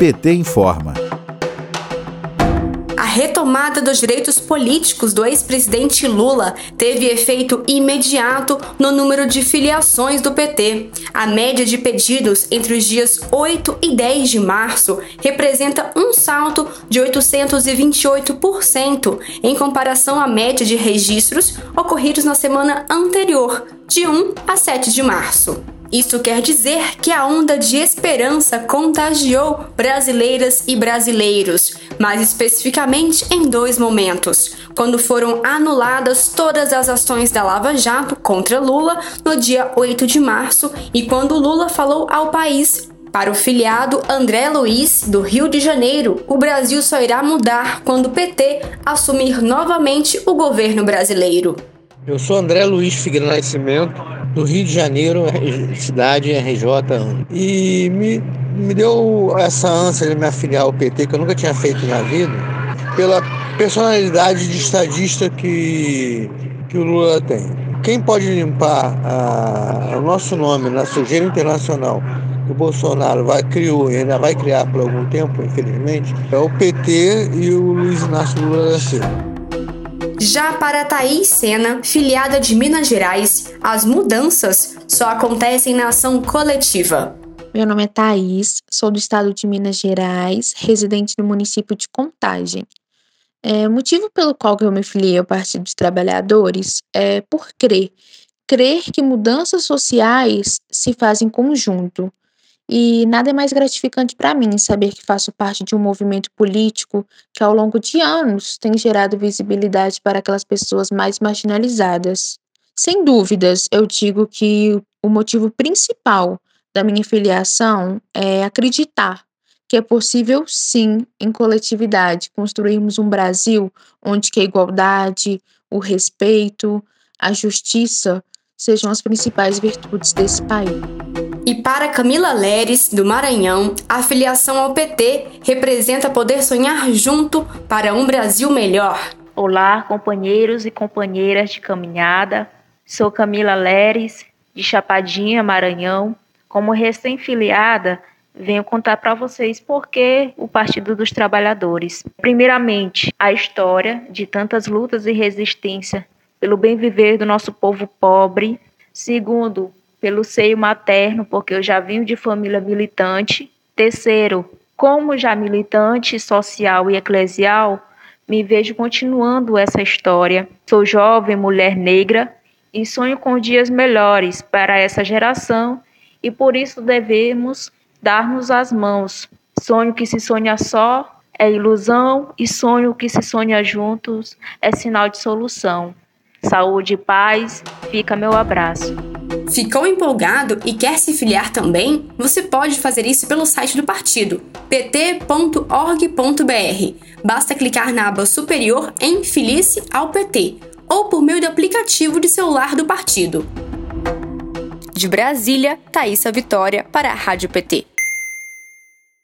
PT informa retomada dos direitos políticos do ex-presidente Lula teve efeito imediato no número de filiações do PT. A média de pedidos entre os dias 8 e 10 de março representa um salto de 828% em comparação à média de registros ocorridos na semana anterior, de 1 a 7 de março. Isso quer dizer que a onda de esperança contagiou brasileiras e brasileiros, mais especificamente em dois momentos: quando foram anuladas todas as ações da Lava Jato contra Lula no dia 8 de março e quando Lula falou ao país para o filiado André Luiz, do Rio de Janeiro, o Brasil só irá mudar quando o PT assumir novamente o governo brasileiro. Eu sou André Luiz Figueiredo Nascimento, do Rio de Janeiro, cidade RJ. E me, me deu essa ânsia de me afiliar ao PT, que eu nunca tinha feito na vida, pela personalidade de estadista que, que o Lula tem. Quem pode limpar a, o nosso nome na sujeira internacional que o Bolsonaro vai, criou e ainda vai criar por algum tempo, infelizmente, é o PT e o Luiz Inácio Lula da Silva. Já para Thaís Sena, filiada de Minas Gerais, as mudanças só acontecem na ação coletiva. Meu nome é Thaís, sou do estado de Minas Gerais, residente no município de Contagem. É, motivo pelo qual eu me filiei ao Partido dos Trabalhadores é por crer, crer que mudanças sociais se fazem em conjunto, e nada é mais gratificante para mim saber que faço parte de um movimento político que, ao longo de anos, tem gerado visibilidade para aquelas pessoas mais marginalizadas. Sem dúvidas, eu digo que o motivo principal da minha filiação é acreditar que é possível, sim, em coletividade, construirmos um Brasil onde que a igualdade, o respeito, a justiça sejam as principais virtudes desse país. E para Camila Leres, do Maranhão, a filiação ao PT representa poder sonhar junto para um Brasil melhor. Olá, companheiros e companheiras de caminhada. Sou Camila Leres, de Chapadinha, Maranhão. Como recém-filiada, venho contar para vocês por que o Partido dos Trabalhadores. Primeiramente, a história de tantas lutas e resistência pelo bem viver do nosso povo pobre. Segundo, pelo seio materno, porque eu já vim de família militante. Terceiro, como já militante social e eclesial, me vejo continuando essa história. Sou jovem, mulher negra e sonho com dias melhores para essa geração e por isso devemos dar-nos as mãos. Sonho que se sonha só é ilusão e sonho que se sonha juntos é sinal de solução. Saúde e paz, fica meu abraço. Ficou empolgado e quer se filiar também? Você pode fazer isso pelo site do partido, pt.org.br. Basta clicar na aba superior em Filice ao PT ou por meio do aplicativo de celular do partido. De Brasília, Thaisa Vitória para a Rádio PT.